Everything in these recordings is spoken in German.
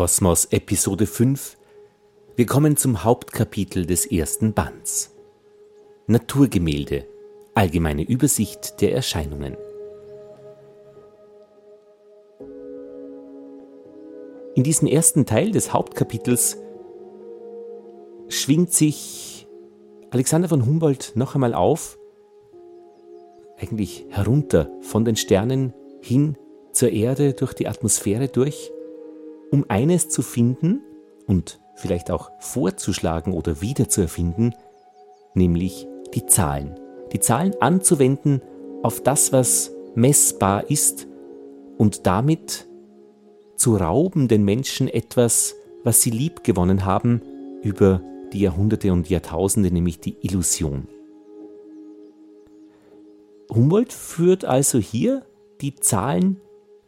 Kosmos Episode 5. Wir kommen zum Hauptkapitel des ersten Bands. Naturgemälde. Allgemeine Übersicht der Erscheinungen. In diesem ersten Teil des Hauptkapitels schwingt sich Alexander von Humboldt noch einmal auf, eigentlich herunter von den Sternen hin zur Erde durch die Atmosphäre durch um eines zu finden und vielleicht auch vorzuschlagen oder wiederzuerfinden, nämlich die Zahlen. Die Zahlen anzuwenden auf das, was messbar ist und damit zu rauben den Menschen etwas, was sie lieb gewonnen haben über die Jahrhunderte und Jahrtausende, nämlich die Illusion. Humboldt führt also hier die Zahlen,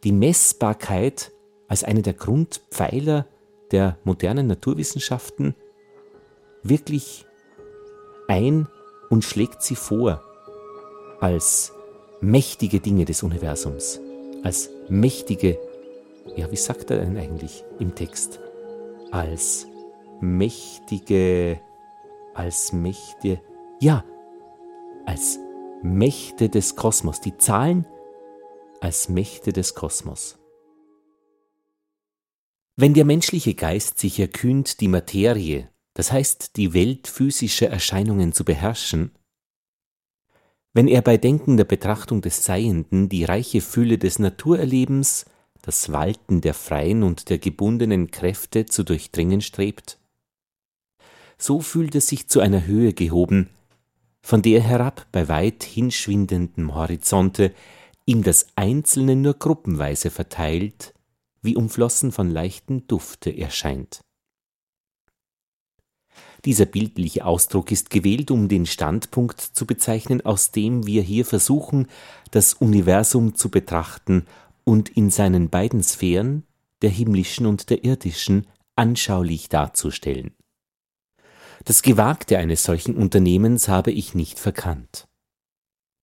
die Messbarkeit als eine der Grundpfeiler der modernen Naturwissenschaften wirklich ein und schlägt sie vor als mächtige Dinge des Universums, als mächtige, ja, wie sagt er denn eigentlich im Text? Als mächtige, als Mächte, ja, als Mächte des Kosmos, die Zahlen als Mächte des Kosmos. Wenn der menschliche Geist sich erkühnt, die Materie, das heißt die Welt physischer Erscheinungen zu beherrschen, wenn er bei denkender Betrachtung des Seienden die reiche Fülle des Naturerlebens, das Walten der freien und der gebundenen Kräfte zu durchdringen strebt, so fühlt er sich zu einer Höhe gehoben, von der herab bei weit hinschwindendem Horizonte ihm das Einzelne nur gruppenweise verteilt wie umflossen von leichtem Dufte erscheint. Dieser bildliche Ausdruck ist gewählt, um den Standpunkt zu bezeichnen, aus dem wir hier versuchen, das Universum zu betrachten und in seinen beiden Sphären, der himmlischen und der irdischen, anschaulich darzustellen. Das Gewagte eines solchen Unternehmens habe ich nicht verkannt.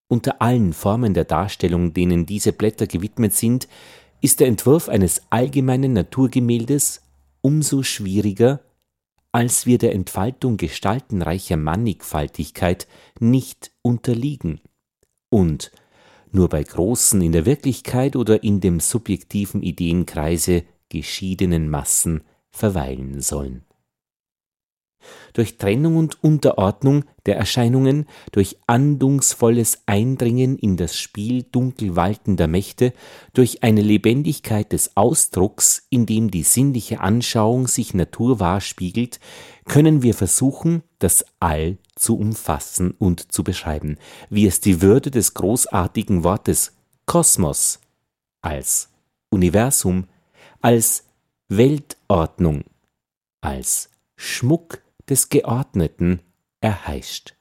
Unter allen Formen der Darstellung, denen diese Blätter gewidmet sind, ist der Entwurf eines allgemeinen Naturgemäldes umso schwieriger, als wir der Entfaltung gestaltenreicher Mannigfaltigkeit nicht unterliegen und nur bei großen in der Wirklichkeit oder in dem subjektiven Ideenkreise geschiedenen Massen verweilen sollen durch Trennung und Unterordnung der Erscheinungen, durch andungsvolles Eindringen in das Spiel dunkel waltender Mächte, durch eine Lebendigkeit des Ausdrucks, in dem die sinnliche Anschauung sich naturwahr spiegelt, können wir versuchen, das All zu umfassen und zu beschreiben, wie es die Würde des großartigen Wortes Kosmos als Universum, als Weltordnung, als Schmuck des Geordneten erheischt.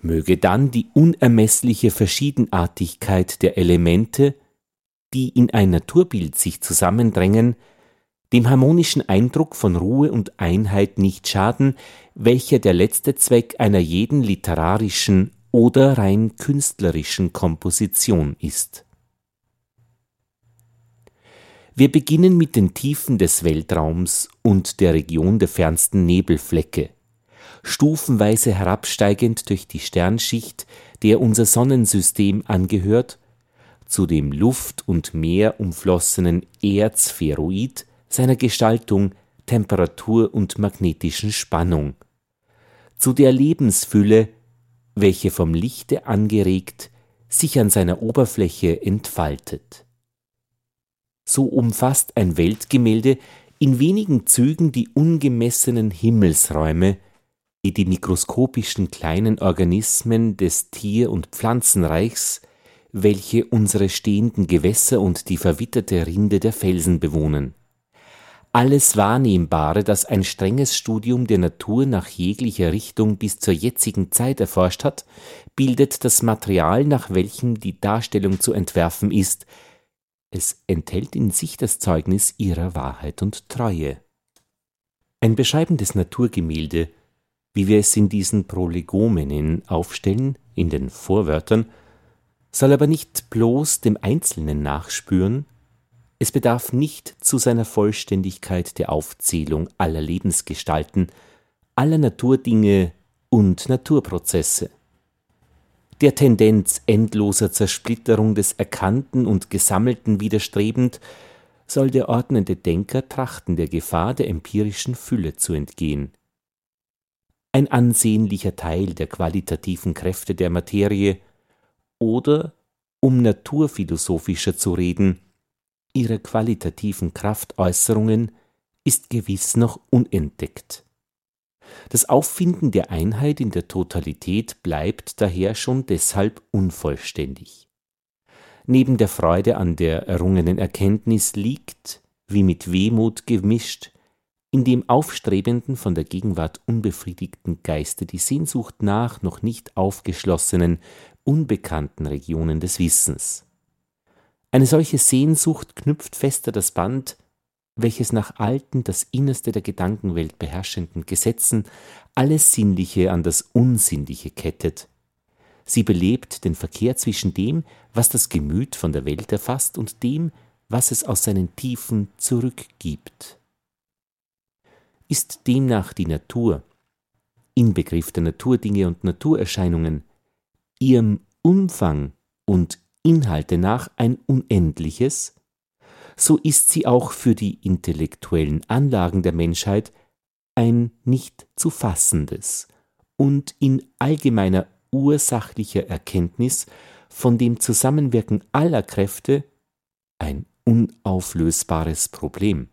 Möge dann die unermessliche Verschiedenartigkeit der Elemente, die in ein Naturbild sich zusammendrängen, dem harmonischen Eindruck von Ruhe und Einheit nicht schaden, welcher der letzte Zweck einer jeden literarischen oder rein künstlerischen Komposition ist. Wir beginnen mit den Tiefen des Weltraums und der Region der fernsten Nebelflecke, stufenweise herabsteigend durch die Sternschicht, der unser Sonnensystem angehört, zu dem Luft und Meer umflossenen Erzspheroid seiner Gestaltung, Temperatur und magnetischen Spannung, zu der Lebensfülle, welche vom Lichte angeregt sich an seiner Oberfläche entfaltet so umfasst ein Weltgemälde in wenigen Zügen die ungemessenen Himmelsräume, die die mikroskopischen kleinen Organismen des Tier- und Pflanzenreichs, welche unsere stehenden Gewässer und die verwitterte Rinde der Felsen bewohnen. Alles Wahrnehmbare, das ein strenges Studium der Natur nach jeglicher Richtung bis zur jetzigen Zeit erforscht hat, bildet das Material, nach welchem die Darstellung zu entwerfen ist, es enthält in sich das Zeugnis ihrer Wahrheit und Treue. Ein beschreibendes Naturgemälde, wie wir es in diesen Prolegomenen aufstellen, in den Vorwörtern, soll aber nicht bloß dem Einzelnen nachspüren, Es bedarf nicht zu seiner Vollständigkeit der Aufzählung aller Lebensgestalten, aller Naturdinge und Naturprozesse. Der Tendenz endloser Zersplitterung des Erkannten und Gesammelten widerstrebend, soll der ordnende Denker trachten, der Gefahr der empirischen Fülle zu entgehen. Ein ansehnlicher Teil der qualitativen Kräfte der Materie oder, um naturphilosophischer zu reden, ihrer qualitativen Kraftäußerungen ist gewiss noch unentdeckt. Das Auffinden der Einheit in der Totalität bleibt daher schon deshalb unvollständig. Neben der Freude an der errungenen Erkenntnis liegt, wie mit Wehmut gemischt, in dem aufstrebenden, von der Gegenwart unbefriedigten Geiste die Sehnsucht nach noch nicht aufgeschlossenen, unbekannten Regionen des Wissens. Eine solche Sehnsucht knüpft fester das Band, welches nach alten, das Innerste der Gedankenwelt beherrschenden Gesetzen alles Sinnliche an das Unsinnliche kettet. Sie belebt den Verkehr zwischen dem, was das Gemüt von der Welt erfasst, und dem, was es aus seinen Tiefen zurückgibt. Ist demnach die Natur, Inbegriff der Naturdinge und Naturerscheinungen, ihrem Umfang und Inhalte nach ein unendliches, so ist sie auch für die intellektuellen Anlagen der Menschheit ein nicht zu fassendes und in allgemeiner ursachlicher Erkenntnis von dem Zusammenwirken aller Kräfte ein unauflösbares Problem.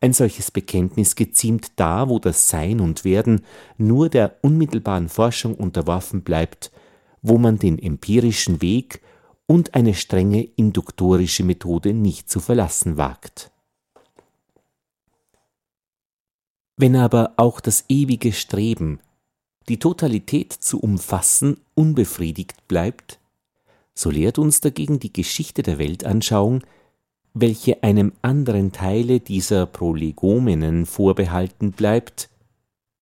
Ein solches Bekenntnis geziemt da, wo das Sein und Werden nur der unmittelbaren Forschung unterworfen bleibt, wo man den empirischen Weg und eine strenge induktorische Methode nicht zu verlassen wagt. Wenn aber auch das ewige Streben, die Totalität zu umfassen, unbefriedigt bleibt, so lehrt uns dagegen die Geschichte der Weltanschauung, welche einem anderen Teile dieser Prolegomenen vorbehalten bleibt,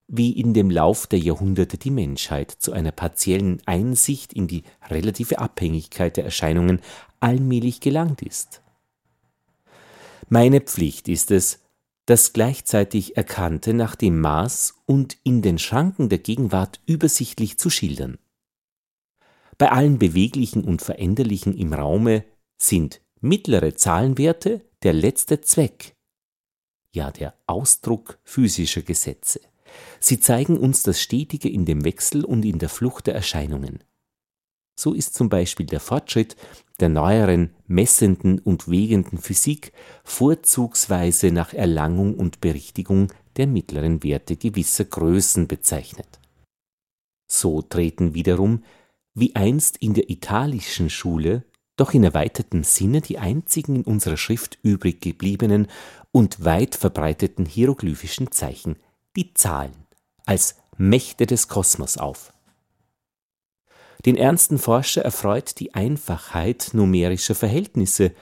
wie in dem Lauf der Jahrhunderte die Menschheit zu einer partiellen Einsicht in die relative Abhängigkeit der Erscheinungen allmählich gelangt ist. Meine Pflicht ist es, das gleichzeitig Erkannte nach dem Maß und in den Schranken der Gegenwart übersichtlich zu schildern. Bei allen Beweglichen und Veränderlichen im Raume sind mittlere Zahlenwerte der letzte Zweck, ja der Ausdruck physischer Gesetze. Sie zeigen uns das Stetige in dem Wechsel und in der Flucht der Erscheinungen. So ist zum Beispiel der Fortschritt der neueren messenden und wegenden Physik vorzugsweise nach Erlangung und Berichtigung der mittleren Werte gewisser Größen bezeichnet. So treten wiederum, wie einst in der italischen Schule, doch in erweitertem Sinne die einzigen in unserer Schrift übrig gebliebenen und weit verbreiteten hieroglyphischen Zeichen die Zahlen als Mächte des Kosmos auf. Den ernsten Forscher erfreut die Einfachheit numerischer Verhältnisse,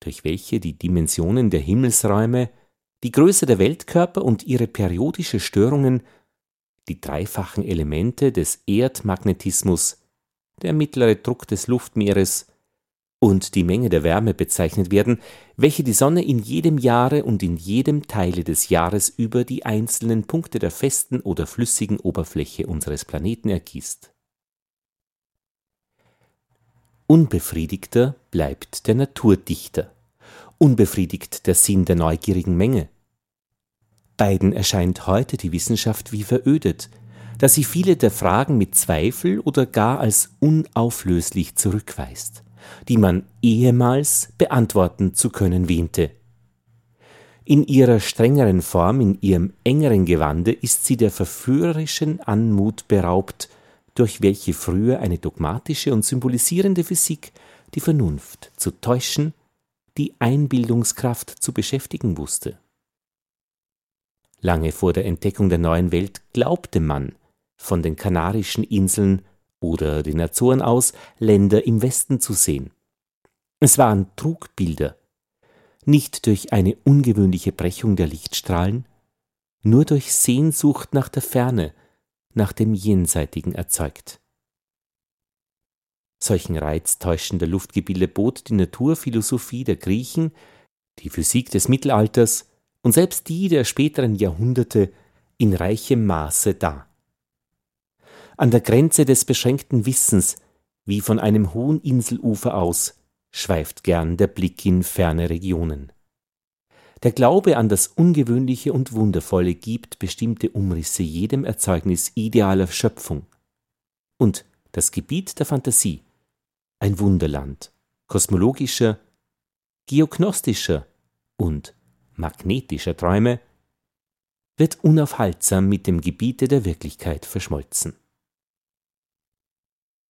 durch welche die Dimensionen der Himmelsräume, die Größe der Weltkörper und ihre periodische Störungen, die dreifachen Elemente des Erdmagnetismus, der mittlere Druck des Luftmeeres und die Menge der Wärme bezeichnet werden, welche die Sonne in jedem Jahre und in jedem Teile des Jahres über die einzelnen Punkte der festen oder flüssigen Oberfläche unseres Planeten ergießt. Unbefriedigter bleibt der Naturdichter, unbefriedigt der Sinn der neugierigen Menge. Beiden erscheint heute die Wissenschaft wie verödet, da sie viele der Fragen mit Zweifel oder gar als unauflöslich zurückweist die man ehemals beantworten zu können wähnte. In ihrer strengeren Form, in ihrem engeren Gewande ist sie der verführerischen Anmut beraubt, durch welche früher eine dogmatische und symbolisierende Physik die Vernunft zu täuschen, die Einbildungskraft zu beschäftigen wusste. Lange vor der Entdeckung der neuen Welt glaubte man, von den Kanarischen Inseln oder den Azoren aus Länder im Westen zu sehen. Es waren Trugbilder, nicht durch eine ungewöhnliche Brechung der Lichtstrahlen, nur durch Sehnsucht nach der Ferne, nach dem Jenseitigen erzeugt. Solchen Reiz täuschender Luftgebilde bot die Naturphilosophie der Griechen, die Physik des Mittelalters und selbst die der späteren Jahrhunderte in reichem Maße dar. An der Grenze des beschränkten Wissens, wie von einem hohen Inselufer aus, schweift gern der Blick in ferne Regionen. Der Glaube an das Ungewöhnliche und Wundervolle gibt bestimmte Umrisse jedem Erzeugnis idealer Schöpfung. Und das Gebiet der Fantasie ein Wunderland kosmologischer, geognostischer und magnetischer Träume wird unaufhaltsam mit dem Gebiete der Wirklichkeit verschmolzen